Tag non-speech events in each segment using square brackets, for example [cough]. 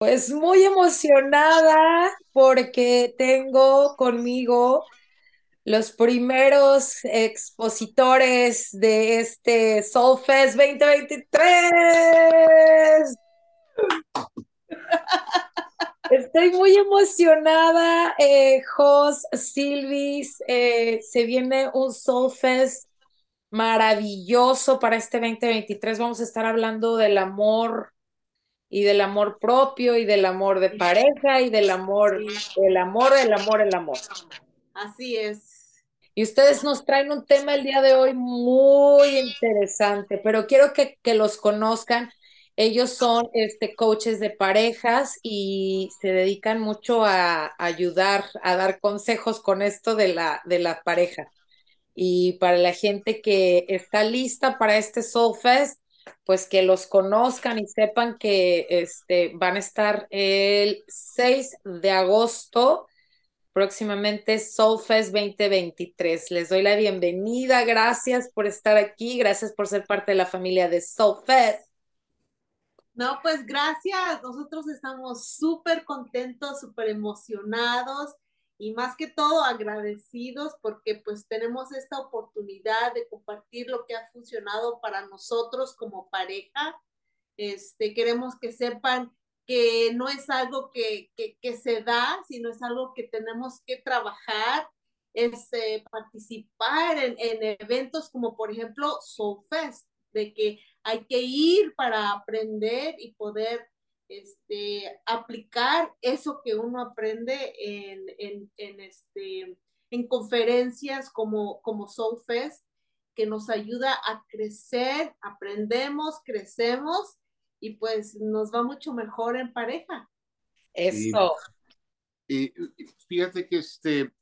Pues muy emocionada porque tengo conmigo los primeros expositores de este Soulfest 2023. Estoy muy emocionada, eh, Jos, Silvis, eh, se viene un Soulfest maravilloso para este 2023. Vamos a estar hablando del amor y del amor propio y del amor de pareja y del amor, el amor, el amor, el amor. Así es. Y ustedes nos traen un tema el día de hoy muy interesante, pero quiero que, que los conozcan. Ellos son este, coaches de parejas y se dedican mucho a, ayudar, a dar consejos con esto de la, de la pareja. Y para la gente que está lista para este Soul Fest, pues que los conozcan y sepan que este, van a estar el 6 de agosto, próximamente Soulfest 2023. Les doy la bienvenida, gracias por estar aquí, gracias por ser parte de la familia de Soulfest. No, pues gracias, nosotros estamos súper contentos, súper emocionados y más que todo agradecidos porque pues tenemos esta oportunidad de compartir lo que ha funcionado para nosotros como pareja. Este, queremos que sepan que no es algo que, que, se da, sino es algo que tenemos que trabajar, es eh, participar en, en, eventos como por ejemplo Soulfest, de que hay que ir para aprender y poder este, aplicar eso que uno aprende en, en, en, este, en conferencias como, como Soulfest, que nos ayuda a crecer, aprendemos, crecemos y pues nos va mucho mejor en pareja. Eso. Y, fíjate que este,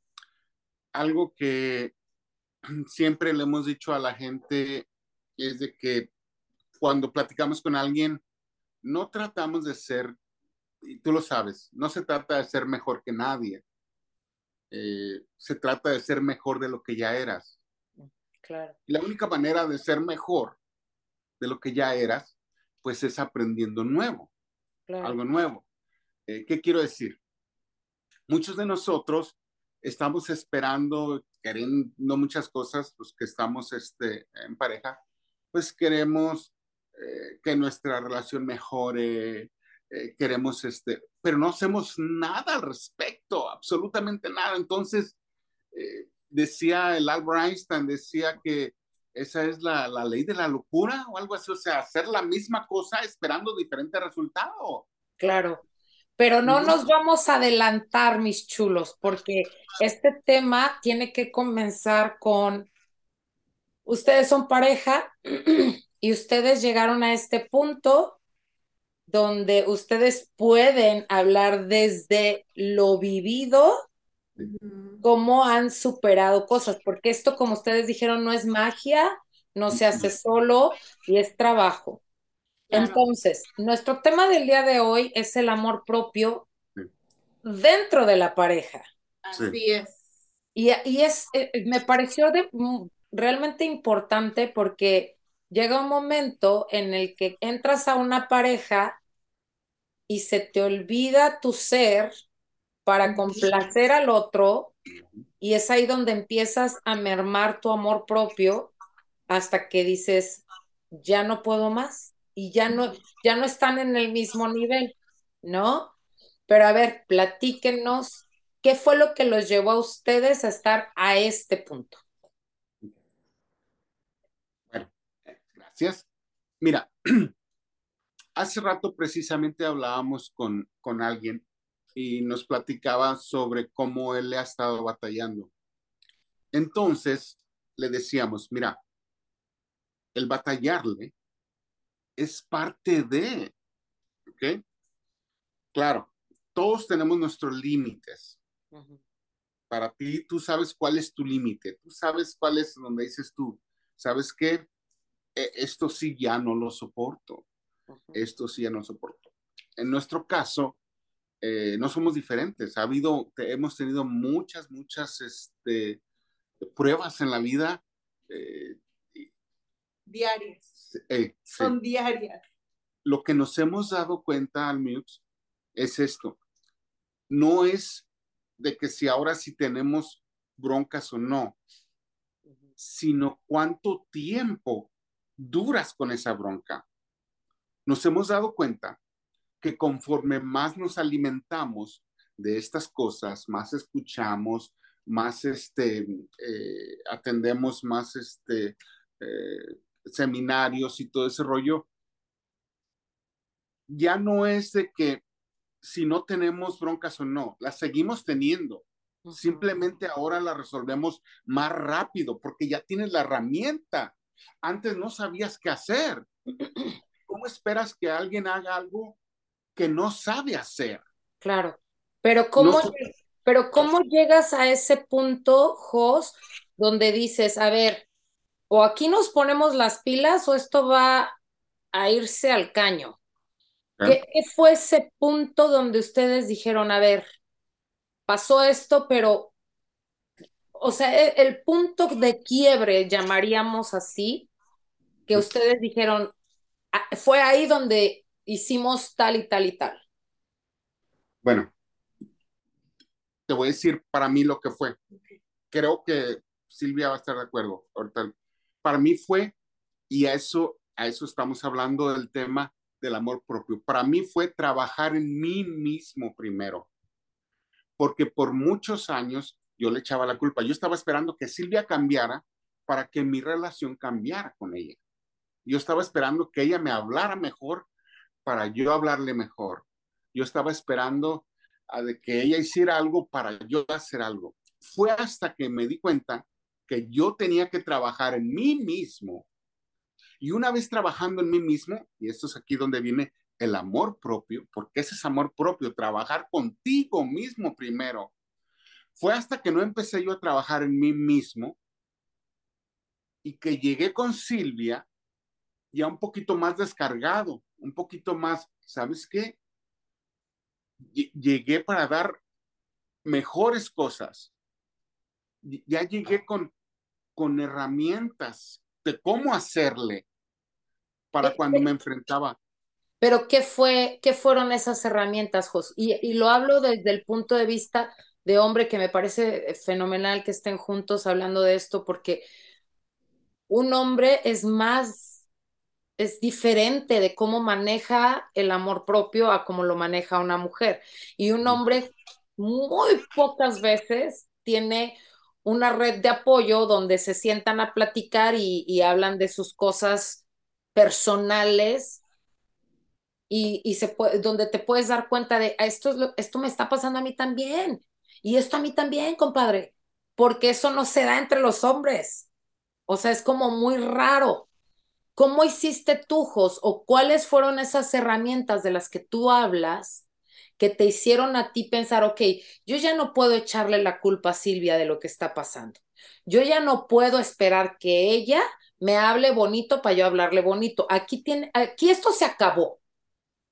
algo que [clears throat] siempre le hemos dicho a la gente es de que cuando platicamos con alguien, no tratamos de ser, y tú lo sabes, no se trata de ser mejor que nadie. Eh, se trata de ser mejor de lo que ya eras. Claro. Y la única manera de ser mejor de lo que ya eras, pues es aprendiendo nuevo, algo nuevo. Eh, ¿Qué quiero decir? Muchos de nosotros estamos esperando, queriendo muchas cosas, los que estamos este, en pareja, pues queremos eh, que nuestra relación mejore, eh, queremos este, pero no hacemos nada al respecto, absolutamente nada. Entonces, eh, decía el Albert Einstein, decía que esa es la, la, ley de la locura o algo así, o sea, hacer la misma cosa esperando diferente resultado. Claro, pero no nos vamos a adelantar, mis chulos, porque este tema tiene que comenzar con, ustedes son pareja, [clears throat] y ustedes llegaron a este punto donde ustedes pueden hablar desde lo vivido, cómo han superado cosas, porque esto, como ustedes dijeron, no es magia, no se hace solo y es trabajo. Entonces, nuestro tema del día de hoy es el amor propio dentro de la pareja. Así es. Y, y es, eh, me pareció de, mm, realmente importante porque llega un momento en el que entras a una pareja y se te olvida tu ser para complacer al otro y es ahí donde empiezas a mermar tu amor propio hasta que dices, ya no puedo más y ya no, ya no están en el mismo nivel, ¿no? Pero a ver, platíquenos, ¿qué fue lo que los llevó a ustedes a estar a este punto? Mira, [clears throat] hace rato precisamente hablábamos con, con alguien y nos platicaba sobre cómo él le ha estado batallando. Entonces le decíamos, mira, el batallarle es parte de, ¿ok? Claro, todos tenemos nuestros límites. Para ti, tú sabes cuál es tu límite, tú sabes cuál es donde dices tú, ¿sabes qué? E, esto sí ya no lo soporto, esto sí ya no soporto. En nuestro caso, eh, no somos diferentes. Ha habido, hemos tenido muchas, muchas este, pruebas en la vida. Eh, diarias. Eh, Son diarias. Lo que nos hemos dado cuenta, Almux, es esto. No es de que si ahora sí tenemos broncas o no, sino cuánto tiempo duras con esa bronca. Nos hemos dado cuenta que conforme más nos alimentamos de estas cosas, más escuchamos, más este, eh, atendemos más este, eh, seminarios y todo ese rollo, ya no es de que si no tenemos broncas o no, las seguimos teniendo. Simplemente ahora las resolvemos más rápido porque ya tienes la herramienta. Antes no sabías qué hacer. [clears throat] ¿Cómo esperas que alguien haga algo que no sabe hacer? Claro, pero ¿cómo, pero ¿cómo llegas a ese punto, Jos, donde dices, a ver, o aquí nos ponemos las pilas o esto va a irse al caño? ¿Qué, fue ese punto donde ustedes dijeron, a ver, pasó esto, pero, o sea, e, el, punto de quiebre, llamaríamos así, que ustedes dijeron, ah, fue ahí donde hicimos tal y tal y tal? Bueno, te voy a decir para mí lo que fue. Creo que Silvia va a estar de acuerdo. Para mí fue, y a eso, a eso estamos hablando del tema del amor propio. Para mí fue trabajar en mí mismo primero, porque por muchos años yo le echaba la culpa. Yo estaba esperando que Silvia cambiara para que mi relación cambiara con ella. Yo estaba esperando que ella me hablara mejor para yo hablarle mejor. Yo estaba esperando de que ella hiciera algo para yo hacer algo. Fue hasta que me di cuenta que yo tenía que trabajar en mí mismo y una vez trabajando en mí mismo, y esto es aquí donde viene el amor propio, porque ese es amor propio, trabajar contigo mismo primero. Fue hasta que no empecé yo a trabajar en mí mismo y que llegué con Silvia ya un poquito más descargado, un poquito más, ¿sabes qué? Llegué para dar mejores cosas. Ya llegué con, con herramientas de cómo hacerle para cuando me enfrentaba. Pero ¿qué fue, qué fueron esas herramientas, Jos? Y, lo hablo desde el punto de vista de hombre que me parece fenomenal que estén juntos hablando de esto, porque un hombre es más, es diferente de cómo maneja el amor propio a cómo lo maneja una mujer. Y un hombre muy pocas veces tiene una red de apoyo donde se sientan a platicar y, y hablan de sus cosas personales y, se puede, donde te puedes dar cuenta de ah, esto, esto me está pasando a mí también y esto a mí también, compadre, porque eso no se da entre los hombres. O sea, es como muy raro. ¿Cómo hiciste tujos o cuáles fueron esas herramientas de las que tú hablas que te hicieron a ti pensar, ok, yo ya no puedo echarle la culpa a Silvia de lo que está pasando. Yo ya no puedo esperar que ella me hable bonito para yo hablarle bonito. Aquí tiene, aquí esto se acabó.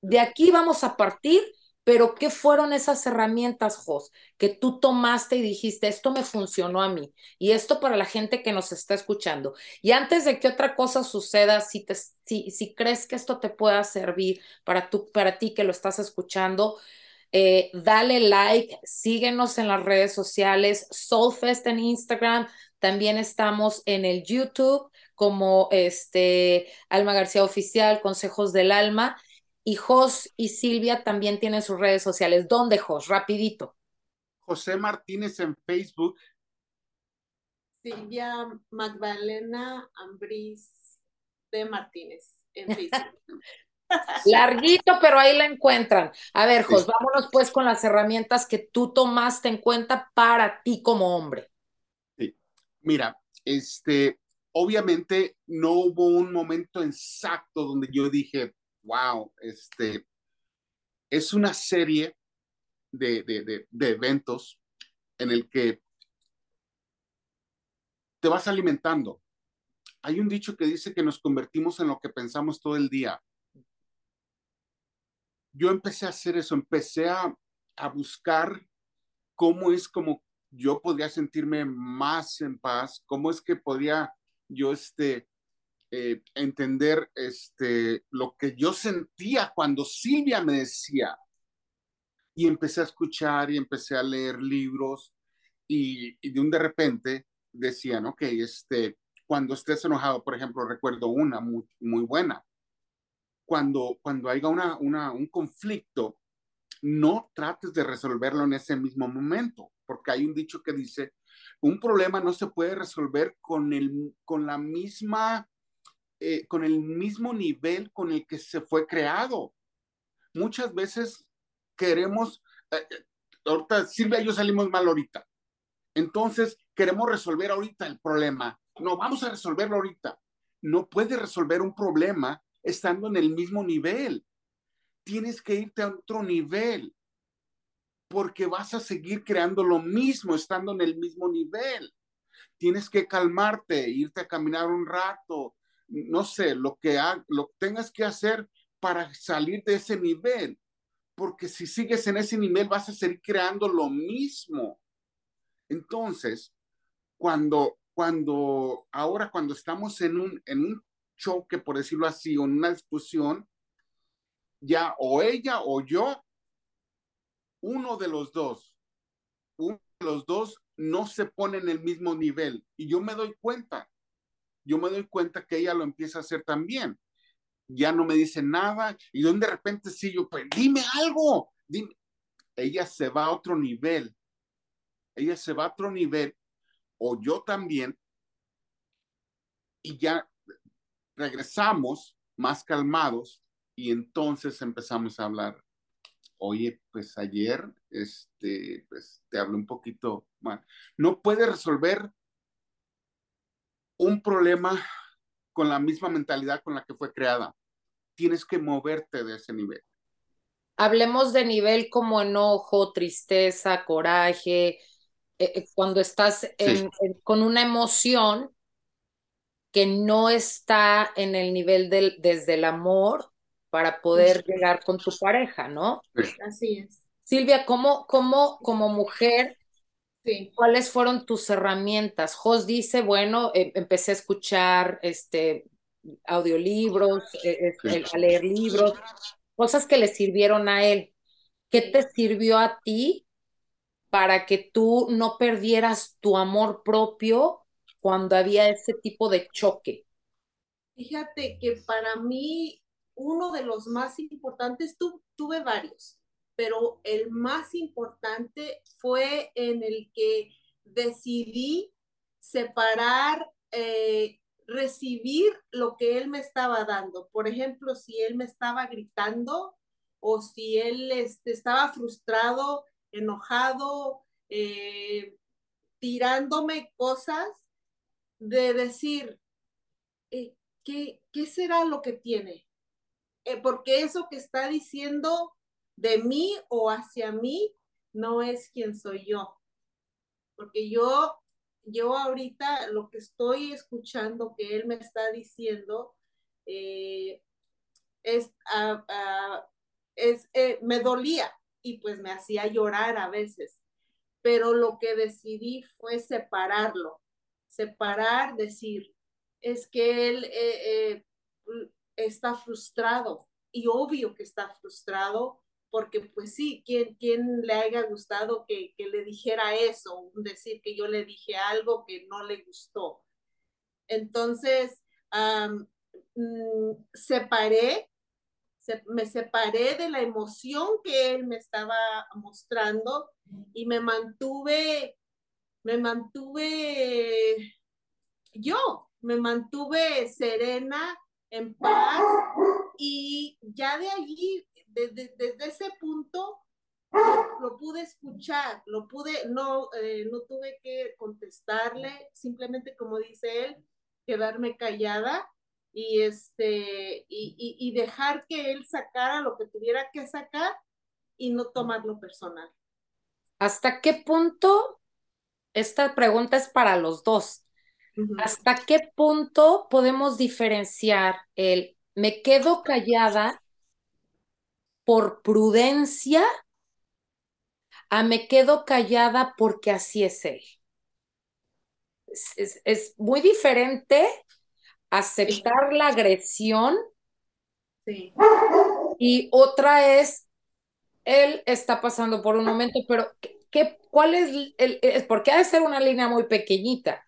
De aquí vamos a partir, pero ¿qué fueron esas herramientas, Jos, que tú tomaste y dijiste, esto me funcionó a mí? Y esto para la gente que nos está escuchando. Y antes de que otra cosa suceda, si, te, si, si crees que esto te pueda servir para, para ti que lo estás escuchando, eh, dale like, síguenos en las redes sociales, Soulfest en Instagram, también estamos en el YouTube como este Alma García Oficial, Consejos del Alma. Y Jos y Silvia también tienen sus redes sociales. ¿Dónde, Jos? Rapidito. José Martínez en Facebook. Silvia Magdalena Ambris de Martínez en [laughs] Facebook. Larguito, pero ahí la encuentran. A ver, Jos, vámonos pues con las herramientas que tú tomaste en cuenta para ti como hombre. Sí. Mira, este, obviamente no hubo un momento exacto donde yo dije, wow, este, es una serie de, eventos en el que te vas alimentando. Hay un dicho que dice que nos convertimos en lo que pensamos todo el día. Yo empecé a hacer eso, empecé a, a buscar cómo es como yo podría sentirme más en paz, cómo es que podría yo este, eh, entender este, lo que yo sentía cuando Silvia me decía, Y empecé a escuchar y empecé a leer libros y, de un de repente decían, ok, este, cuando estés enojado, por ejemplo, recuerdo una muy, muy buena. Cuando, cuando haya una, una, un conflicto, no trates de resolverlo en ese mismo momento, porque hay un dicho que dice, un problema no se puede resolver con, el, con la misma, eh, con el mismo nivel con el que se fue creado. Muchas veces queremos, eh, eh, ahorita Silvia y yo salimos mal ahorita, entonces queremos resolver ahorita el problema. No, vamos a resolverlo ahorita. No puedes resolver un problema estando en el mismo nivel. Tienes que irte a otro nivel porque vas a seguir creando lo mismo estando en el mismo nivel. Tienes que calmarte, irte a caminar un rato, no sé, lo que, lo tengas que hacer para salir de ese nivel, porque si sigues en ese nivel vas a seguir creando lo mismo. Entonces, cuando, cuando, ahora cuando estamos en un, en un choque, por decirlo así, o en una discusión, ya o ella o yo uno de los dos, uno de los dos no se pone en el mismo nivel. Y yo me doy cuenta, yo me doy cuenta que ella lo empieza a hacer también. Ya no me dice nada y de repente sí, yo, pues dime algo. Ella se va a otro nivel. Ella se va a otro nivel o yo también y ya regresamos más calmados y entonces empezamos a hablar oye, pues ayer, este, pues te hablé un poquito mal. No puede resolver un problema con la misma mentalidad con la que fue creada. Tienes que moverte de ese nivel. Hablemos de nivel como enojo, tristeza, coraje, eh, eh, cuando estás con una emoción que no está en el nivel del, desde el amor, para poder llegar con tu pareja, ¿no? Así es. Silvia, ¿cómo, cómo como mujer, cuáles fueron tus herramientas? Jos dice, bueno, em, empecé a escuchar este, audiolibros, e, a leer libros, cosas que le sirvieron a él. ¿Qué te sirvió a ti para que tú no perdieras tu amor propio cuando había ese tipo de choque? Fíjate que para mí uno de los más importantes, tuve varios, pero el más importante fue en el que decidí separar, eh, recibir lo que él me estaba dando. Por ejemplo, si él me estaba gritando o si él este, estaba frustrado, enojado, eh, tirándome cosas, de decir, eh, ¿qué, ¿qué será lo que tiene? Porque eso que está diciendo de mí o hacia mí no es quien soy yo. Porque yo, yo ahorita lo que estoy escuchando que él me está diciendo eh, es, es eh, me dolía y pues me hacía llorar a veces. Pero lo que decidí fue separarlo, separar, decir, es que él está frustrado y obvio que está frustrado porque pues sí, ¿quién, quién le haya gustado que, le dijera eso? Decir que yo le dije algo que no le gustó. Entonces, mm, separé, me separé de la emoción que él me estaba mostrando y me mantuve, me mantuve yo, me mantuve serena, en paz y ya de allí, desde, ese punto, lo, pude escuchar, lo pude, no, eh, no tuve que contestarle, simplemente como dice él, quedarme callada y, este, y, y dejar que él sacara lo que tuviera que sacar y no tomarlo personal. ¿Hasta qué punto? Esta pregunta es para los dos. ¿Hasta qué punto podemos diferenciar el me quedo callada por prudencia a me quedo callada porque así es él? Es, muy diferente aceptar la agresión y otra es él está pasando por un momento, pero ¿qué, cuál es el, porque ha de ser una línea muy pequeñita,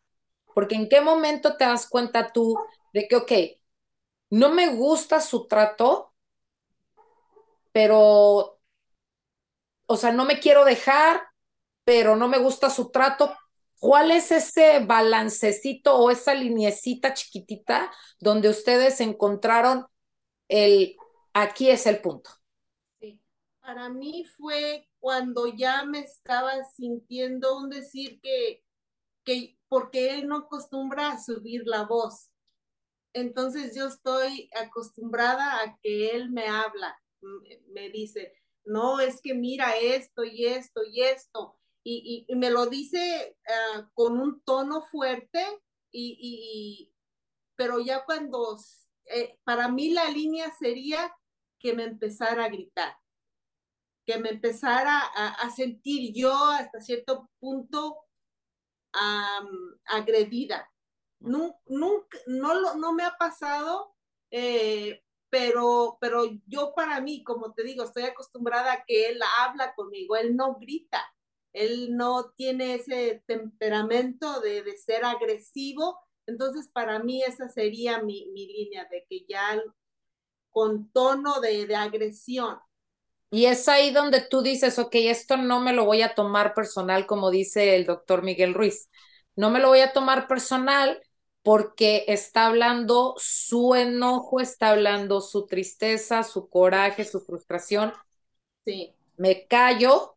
porque en qué momento te das cuenta tú de que, ok, no me gusta su trato, pero, o sea, no me quiero dejar, pero no me gusta su trato. ¿Cuál es ese balancecito o esa liniecita chiquitita donde ustedes encontraron el, aquí es el punto? Sí, para mí fue cuando ya me estaba sintiendo un decir que, que porque él no acostumbra a subir la voz. Entonces yo estoy acostumbrada a que él me habla, me dice, no, es que mira esto y esto y esto, y, me lo dice ah, con un tono fuerte, y, pero ya cuando, eh, para mí la línea sería que me empezara a gritar, que me empezara a, sentir yo hasta cierto punto agredida. Nunca, nunca, no, no me ha pasado, eh, pero, pero yo para mí, como te digo, estoy acostumbrada a que él habla conmigo, él no grita, él no tiene ese temperamento de, de ser agresivo, entonces para mí esa sería mi, mi línea de que ya con tono de, de agresión. Y es ahí donde tú dices, ok, esto no me lo voy a tomar personal, como dice el doctor Miguel Ruiz. No me lo voy a tomar personal porque está hablando su enojo, está hablando su tristeza, su coraje, su frustración. Sí. Me callo,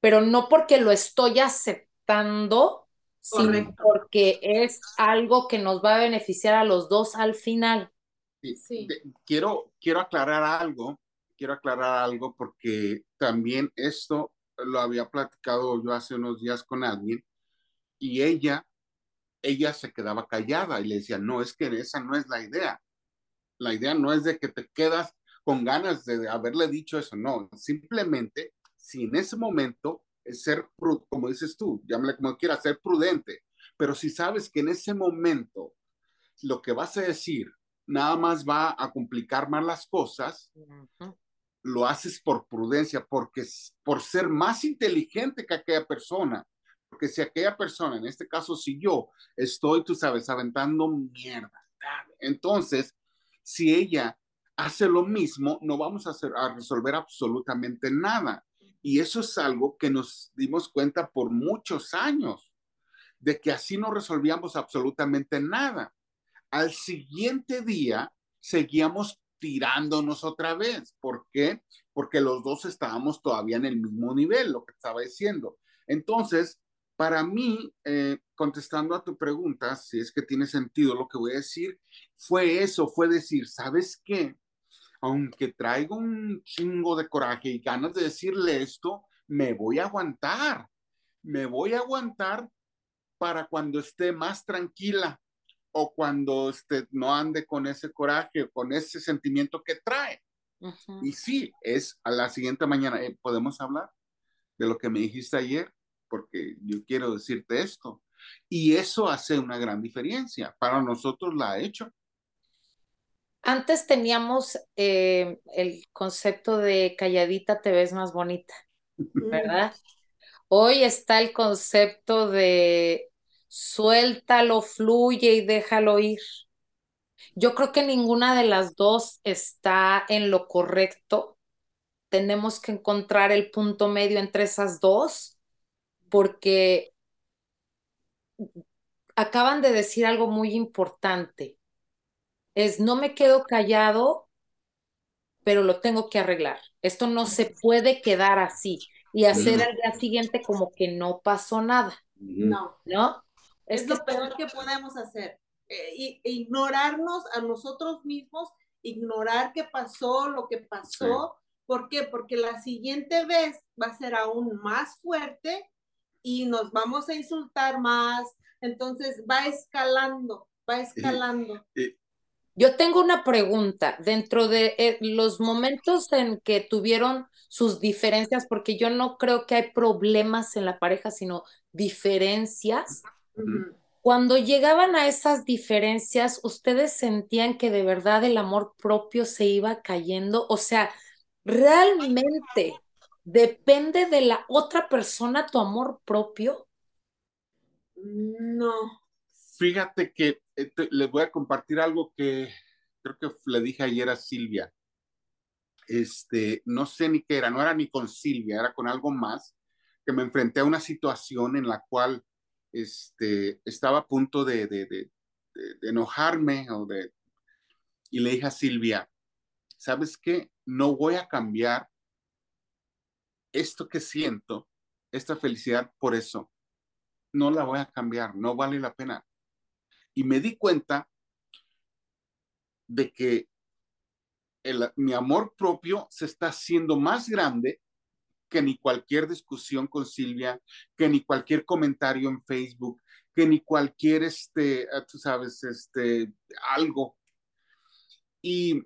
pero no porque lo estoy aceptando, sino porque es algo que nos va a beneficiar a los dos al final. Sí. quiero, quiero aclarar algo, quiero aclarar algo porque también esto lo había platicado yo hace unos días con alguien y ella ella se quedaba callada y le decía, no, es que esa no es la idea. La idea no es de que te quedas con ganas de haberle dicho eso, no, simplemente si en ese momento es ser, como dices tú, llámale como quieras, ser prudente, pero si sabes que en ese momento lo que vas a decir nada más va a complicar más las cosas, lo haces por prudencia, porque por ser más inteligente que aquella persona, porque si aquella persona, en este caso si yo, estoy, tú sabes, aventando mierda, entonces, si ella hace lo mismo, no vamos a, hacer, a resolver absolutamente nada. Y eso es algo que nos dimos cuenta por muchos años, de que así no resolvíamos absolutamente nada. Al siguiente día seguíamos tirándonos otra vez. ¿Por qué? Porque los dos estábamos todavía en el mismo nivel, lo que estaba diciendo. Entonces, para mí, eh, contestando a tu pregunta, si es que tiene sentido lo que voy a decir, fue eso, fue decir, ¿sabes qué? Aunque traigo un chingo de coraje y ganas de decirle esto, me voy a aguantar, me voy a aguantar para cuando esté más tranquila o cuando este, no ande con ese coraje, con ese sentimiento que trae. Y sí, es a la siguiente mañana, eh, ¿podemos hablar de lo que me dijiste ayer? Porque yo quiero decirte esto. Y eso hace una gran diferencia. Para nosotros la ha hecho. Antes teníamos eh, el concepto de calladita te ves más bonita, ¿verdad? Hoy está el concepto de suéltalo, fluye y déjalo ir. Yo creo que ninguna de las dos está en lo correcto. Tenemos que encontrar el punto medio entre esas dos porque acaban de decir algo muy importante. Es no me quedo callado, pero lo tengo que arreglar. Esto no se puede quedar así y hacer al día siguiente como que no pasó nada. No. ¿No? Es, lo peor que podemos hacer. Eh, ignorarnos a nosotros mismos, ignorar qué pasó, lo que pasó. ¿Por qué? Porque la siguiente vez va a ser aún más fuerte y nos vamos a insultar más. Entonces va escalando, va escalando. Yo tengo una pregunta dentro de eh, los momentos en que tuvieron sus diferencias, porque yo no creo que hay problemas en la pareja, sino diferencias. Cuando llegaban a esas diferencias, ¿ustedes sentían que de verdad el amor propio se iba cayendo? O sea, realmente ¿Depende de la otra persona tu amor propio? No. Fíjate que eh, les voy a compartir algo que creo que le dije ayer a Silvia. Este, no sé ni qué era, no era ni con Silvia, era con algo más, que me enfrenté a una situación en la cual este, estaba a punto de, de, de, de enojarme o de, y le dije a Silvia, ¿sabes qué? No voy a cambiar esto que siento, esta felicidad por eso. No la voy a cambiar, no vale la pena. Y me di cuenta de que el, mi amor propio se está haciendo más grande que ni cualquier discusión con Silvia, que ni cualquier comentario en Facebook, que ni cualquier, este, ah, tú sabes, este, algo. Y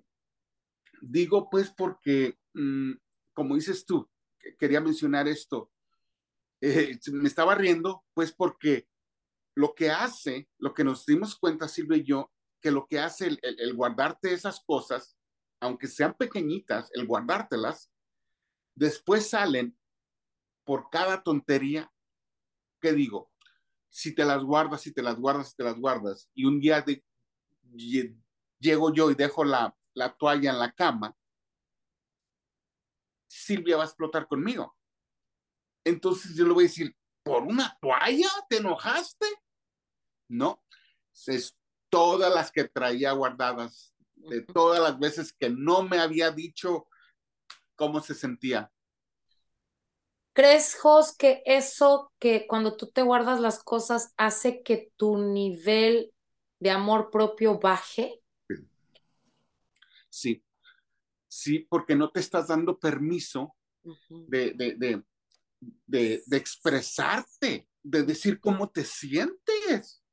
digo, pues, porque, mm, como dices tú, quería mencionar esto, eh, me estaba riendo, pues, porque lo que hace, lo que nos dimos cuenta, Silvia y yo, que lo que hace el, el, guardarte esas cosas, aunque sean pequeñitas, el guardártelas, después salen por cada tontería que digo, si te las guardas, si te las guardas, si te las guardas, y un día de, llego yo y dejo la, la toalla en la cama, Silvia va a explotar conmigo. Entonces yo le voy a decir, ¿por una toalla te enojaste? No, es todas las que traía guardadas, de todas las veces que no me había dicho cómo se sentía. ¿Crees, Jos, que eso que cuando tú te guardas las cosas hace que tu nivel de amor propio baje? Sí, sí, porque no te estás dando permiso de, de, de, de, expresarte, de decir cómo te sientes.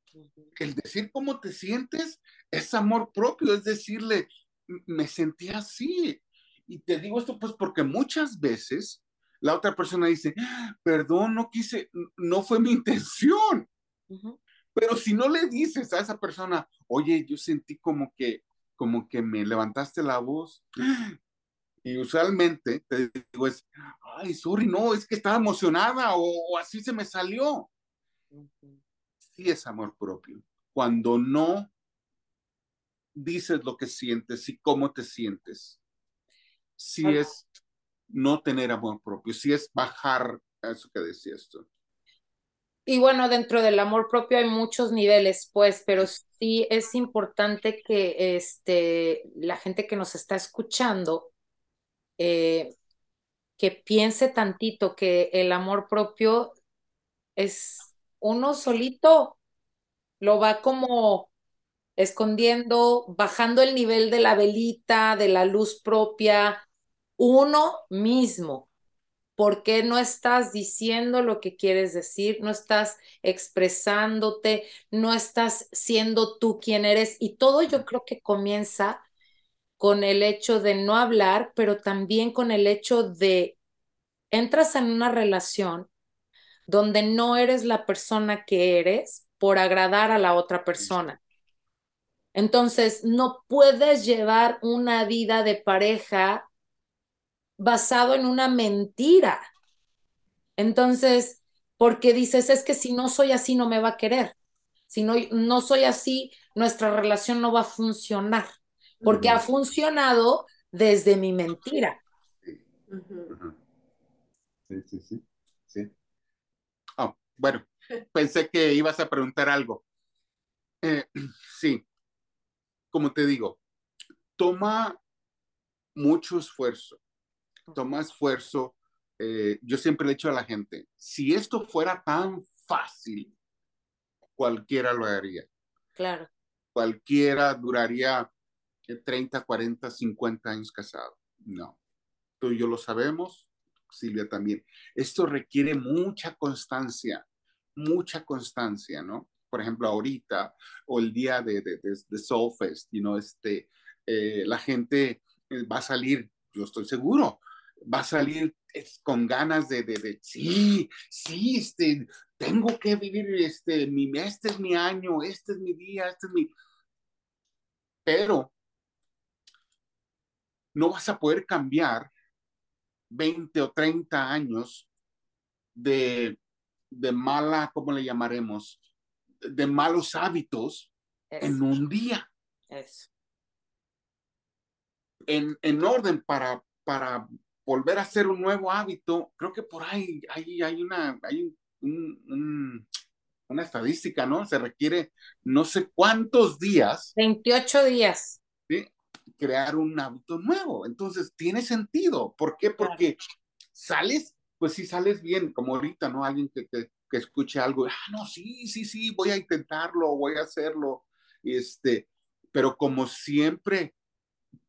El decir cómo te sientes es amor propio, es decirle, me sentí así. Y te digo esto pues porque muchas veces la otra persona dice, perdón, no quise, no fue mi [laughs] intención. Uh -huh. Pero si no le dices a esa persona, oye, yo sentí como que, como que me levantaste la voz. [gasps] Y usualmente te digo, es, ay, sorry, no, es que estaba emocionada o, o así se me salió. Uh -huh. Sí es amor propio. Cuando no dices lo que sientes y cómo te sientes. Sí uh -huh. es no tener amor propio, sí es bajar eso que decías tú. Y bueno, dentro del amor propio hay muchos niveles, pues, pero sí es importante que este, la gente que nos está escuchando, eh, que piense tantito que el amor propio es uno solito, lo va como escondiendo, bajando el nivel de la velita, de la luz propia, uno mismo. ¿Por qué no estás diciendo lo que quieres decir? No estás expresándote, no estás siendo tú quien eres. Y todo yo creo que comienza con el hecho de no hablar, pero también con el hecho de entras en una relación donde no eres la persona que eres por agradar a la otra persona. Entonces, no puedes llevar una vida de pareja basado en una mentira. Entonces, porque dices, es que si no soy así, no me va a querer. Si no, no soy así, nuestra relación no va a funcionar, porque uh -huh. ha funcionado desde mi mentira. Uh -huh. Sí, sí, sí. sí. Oh, bueno, [laughs] pensé que ibas a preguntar algo. Eh, [clears throat] sí, como te digo, toma mucho esfuerzo toma esfuerzo. Eh, yo siempre le he dicho a la gente, si esto fuera tan fácil, cualquiera lo haría. Claro. Cualquiera duraría 30, 40, 50 años casado. No. Tú y yo lo sabemos, Silvia también. Esto requiere mucha constancia, mucha constancia, ¿no? Por ejemplo, ahorita o el día de, de, de, de Soulfest, you know, este, eh, la gente eh, va a salir, yo estoy seguro, va a salir con ganas de, de, de, sí, sí, este, tengo que vivir, este, mi, este es mi año, este es mi día, este es mi... Pero no vas a poder cambiar 20 o 30 años de, de mala, ¿cómo le llamaremos? De malos hábitos en un día. En, en, orden para, para volver a hacer un nuevo hábito, creo que por ahí hay, hay una, hay un, una estadística, ¿no? Se requiere no sé cuántos días. 28 días. ¿sí? Crear un hábito nuevo. Entonces, tiene sentido. ¿Por qué? Porque sales, pues sí sales bien, como ahorita, ¿no? Alguien que, que, que, escuche algo, ah, no, sí, sí, sí, voy a intentarlo, voy a hacerlo. Este, pero como siempre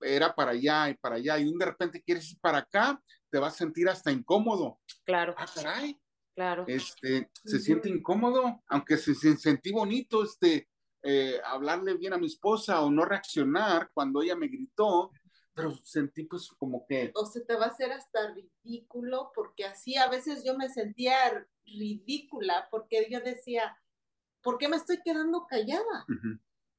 era para allá y para allá, y de repente quieres ir para acá, te vas a sentir hasta incómodo. Claro. Ah, caray, Claro. Este, se siente incómodo, aunque se, sentí bonito este, eh, hablarle bien a mi esposa o no reaccionar cuando ella me gritó, pero sentí pues como que... O se te va a hacer hasta ridículo, porque así a veces yo me sentía ridícula, porque yo decía, ¿por qué me estoy quedando callada?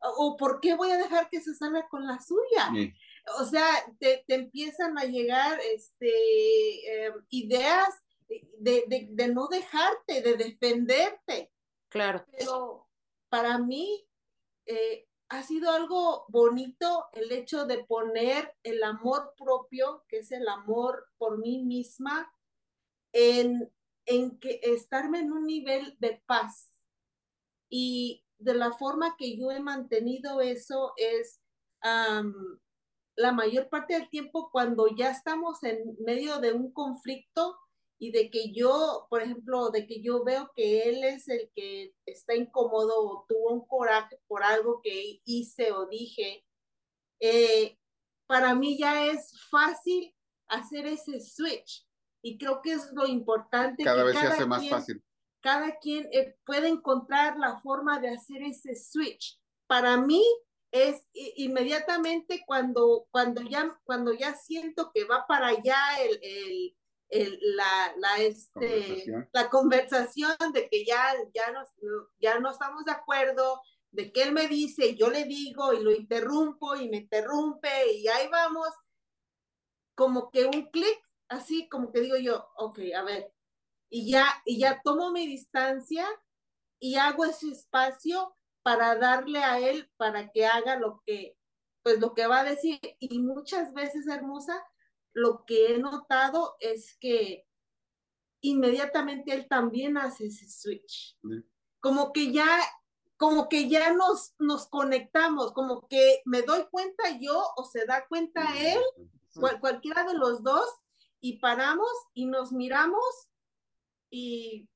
¿O por qué voy a dejar que se salga con la suya? O sea, te, te, empiezan a llegar este, eh, ideas de, no dejarte, de defenderte. Claro. Pero para mí eh, ha sido algo bonito el hecho de poner el amor propio, que es el amor por mí misma, en, en que estarme en un nivel de paz. Y de la forma que yo he mantenido eso es la mayor parte del tiempo cuando ya estamos en medio de un conflicto, y de que yo, por ejemplo, de que yo veo que él es el que está incómodo o tuvo un coraje por algo que hice o dije, eh, para mí ya es fácil hacer ese switch. Y creo que es lo importante. Cada vez se hace más fácil. Cada quien eh, puede encontrar la forma de hacer ese switch. Para mí es inmediatamente cuando, cuando, ya, cuando ya siento que va para allá el, el la, la, este, conversación. la conversación de que ya, ya, no, ya no estamos de acuerdo, de que él me dice, yo le digo y lo interrumpo y me interrumpe y ahí vamos, como que un clic, así como que digo yo, ok, a ver, y ya, y ya tomo mi distancia y hago ese espacio para darle a él para que haga lo que, pues lo que va a decir. Y muchas veces, hermosa, lo que he notado es que inmediatamente él también hace ese switch. Como que ya, como que ya nos, nos conectamos, como que me doy cuenta yo o se da cuenta él, cualquiera de los dos, y paramos y nos miramos y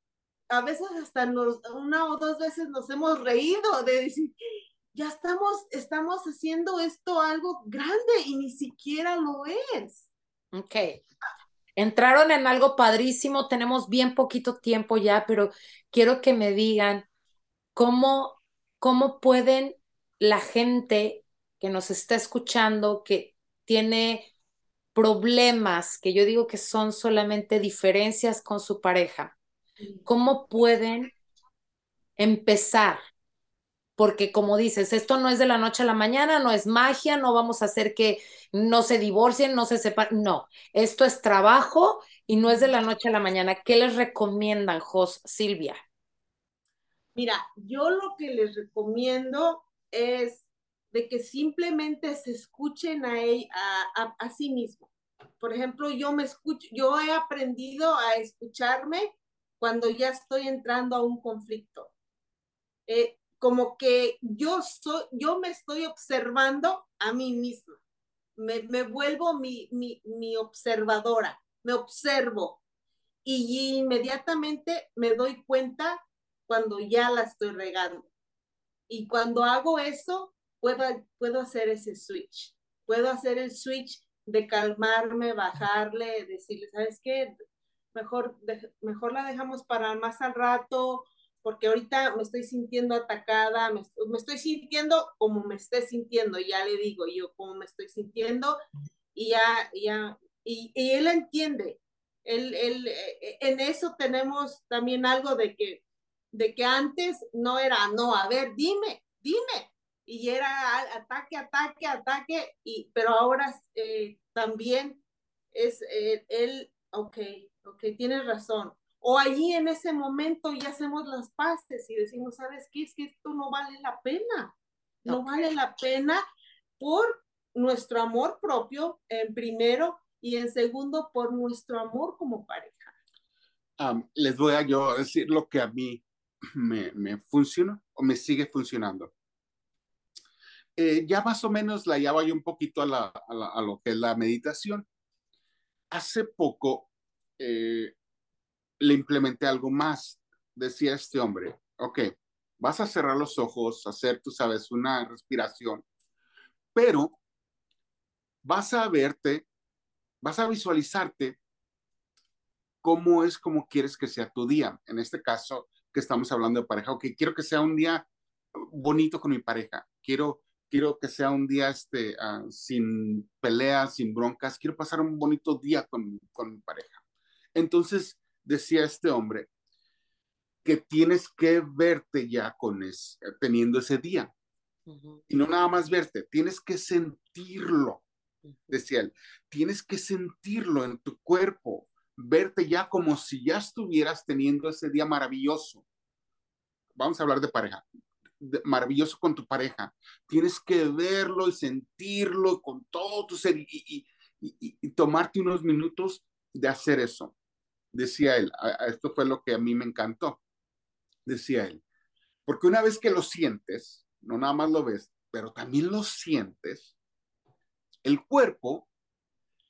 a veces hasta nos, una o dos veces nos hemos reído de decir, ya estamos, estamos haciendo esto algo grande y ni siquiera lo es. Ok. Entraron en algo padrísimo, tenemos bien poquito tiempo ya, pero quiero que me digan cómo, cómo pueden la gente que nos está escuchando, que tiene problemas, que yo digo que son solamente diferencias con su pareja, cómo pueden empezar porque como dices, esto no es de la noche a la mañana, no es magia, no vamos a hacer que no se divorcien, no se separen, no, esto es trabajo y no es de la noche a la mañana. ¿Qué les recomiendan, Jos, Silvia? Mira, yo lo que les recomiendo es de que simplemente se escuchen a, a, a, sí mismo. Por ejemplo, yo me escucho, yo he aprendido a escucharme cuando ya estoy entrando a un conflicto. Eh, como que yo soy, yo me estoy observando a mí misma. Me, me vuelvo mi, mi, mi, observadora, me observo y inmediatamente me doy cuenta cuando ya la estoy regando. Y cuando hago eso, puedo, puedo hacer ese switch. Puedo hacer el switch de calmarme, bajarle, decirle, ¿sabes qué? Mejor, mejor la dejamos para más al rato porque ahorita me estoy sintiendo atacada, me, estoy sintiendo como me esté sintiendo, ya le digo yo cómo me estoy sintiendo, y ya, ya, y, y él entiende. Él, él, eh, en eso tenemos también algo de que, de que antes no era, no, a ver, dime, dime, y era ataque, ataque, ataque, y, pero ahora eh, también es, eh, él ok, ok, tienes razón. O allí en ese momento ya hacemos las paces y decimos, ¿sabes qué? Es que esto no vale la pena. No vale la pena por nuestro amor propio, en primero, y en segundo, por nuestro amor como pareja. les voy a yo decir lo que a mí me, me funciona o me sigue funcionando. Eh, ya más o menos la llevo yo un poquito a, lo que es la meditación. Hace poco eh, le implementé algo más. Decía este hombre, ok, vas a cerrar los ojos, hacer, tú sabes, una respiración, pero vas a verte, vas a visualizarte cómo es como quieres que sea tu día. En este caso, que estamos hablando de pareja, ok, quiero que sea un día bonito con mi pareja, quiero, quiero que sea un día este, uh, sin peleas, sin broncas, quiero pasar un bonito día con, con mi pareja. Entonces, decía este hombre, que tienes que verte ya con es, teniendo ese día. Y no nada más verte, tienes que sentirlo, decía él. Tienes que sentirlo en tu cuerpo, verte ya como si ya estuvieras teniendo ese día maravilloso. Vamos a hablar de pareja. Maravilloso con tu pareja. Tienes que verlo y sentirlo con todo tu ser y, y tomarte unos minutos de hacer eso. Decía él, esto fue lo que a mí me encantó decía él. Porque una vez que lo sientes, no nada más lo ves, pero también lo sientes, el cuerpo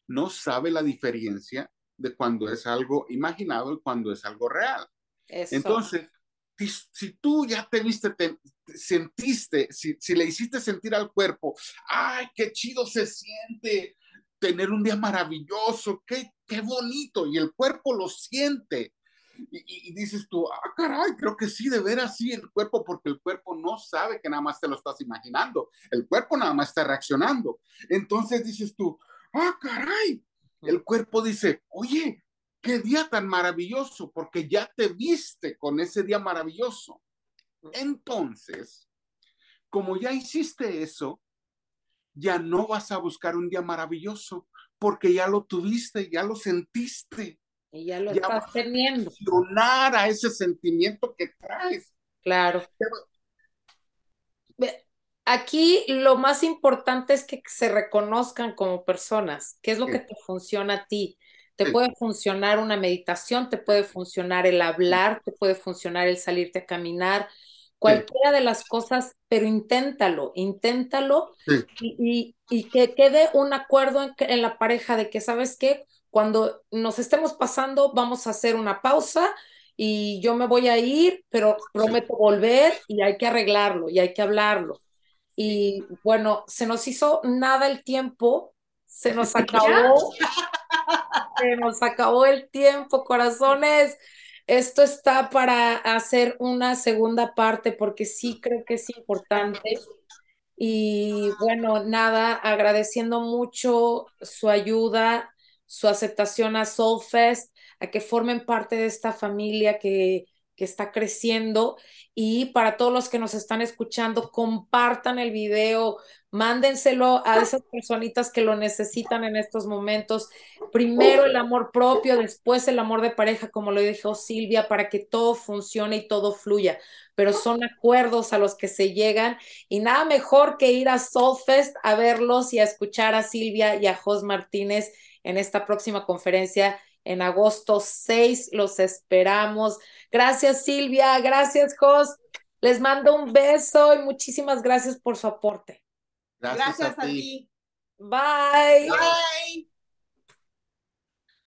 no sabe la diferencia de cuando es algo imaginado y cuando es algo real. Entonces, si, tú ya te viste, te, sentiste, si, si, le hiciste sentir al cuerpo, ay, qué chido se siente tener un día maravilloso, qué, qué bonito, y el cuerpo lo siente, y, dices tú, ah, caray, creo que sí, de ver así el cuerpo, porque el cuerpo no sabe que nada más te lo estás imaginando, el cuerpo nada más está reaccionando. Entonces dices tú, ah, caray, el cuerpo dice, oye, qué día tan maravilloso, porque ya te viste con ese día maravilloso. Entonces, como ya hiciste eso, ya no vas a buscar un día maravilloso, porque ya lo tuviste, ya lo sentiste. Y ya lo estás teniendo. a ese sentimiento que traes. Claro. Aquí lo más importante es que se reconozcan como personas, qué es lo que te funciona a ti. Te puede funcionar una meditación, te puede funcionar el hablar, te puede funcionar el salirte a caminar, cualquiera de las cosas, pero inténtalo, inténtalo y, que quede un acuerdo en, en, la pareja de que, ¿sabes qué? Cuando nos estemos pasando, vamos a hacer una pausa y yo me voy a ir, pero prometo volver y hay que arreglarlo y hay que hablarlo. Y bueno, se nos hizo nada el tiempo, se nos [laughs] acabó, se nos acabó el tiempo, corazones. Esto está para hacer una segunda parte porque sí creo que es importante. Y bueno, nada, agradeciendo mucho su ayuda, su aceptación a Soulfest, a que formen parte de esta familia que, que está creciendo. Y para todos los que nos están escuchando, compartan el video, mándenselo a esas personitas que lo necesitan en estos momentos. Primero el amor propio, después el amor de pareja, como lo dijo Silvia, para que todo funcione y todo fluya. Pero son acuerdos a los que se llegan y nada mejor que ir a Soulfest a verlos y a escuchar a Silvia y a Jos Martínez en esta próxima conferencia en agosto 6. Los esperamos. Gracias Silvia, gracias Jos. Les mando un beso y muchísimas gracias por su aporte. Gracias, a, ti. Bye. Bye.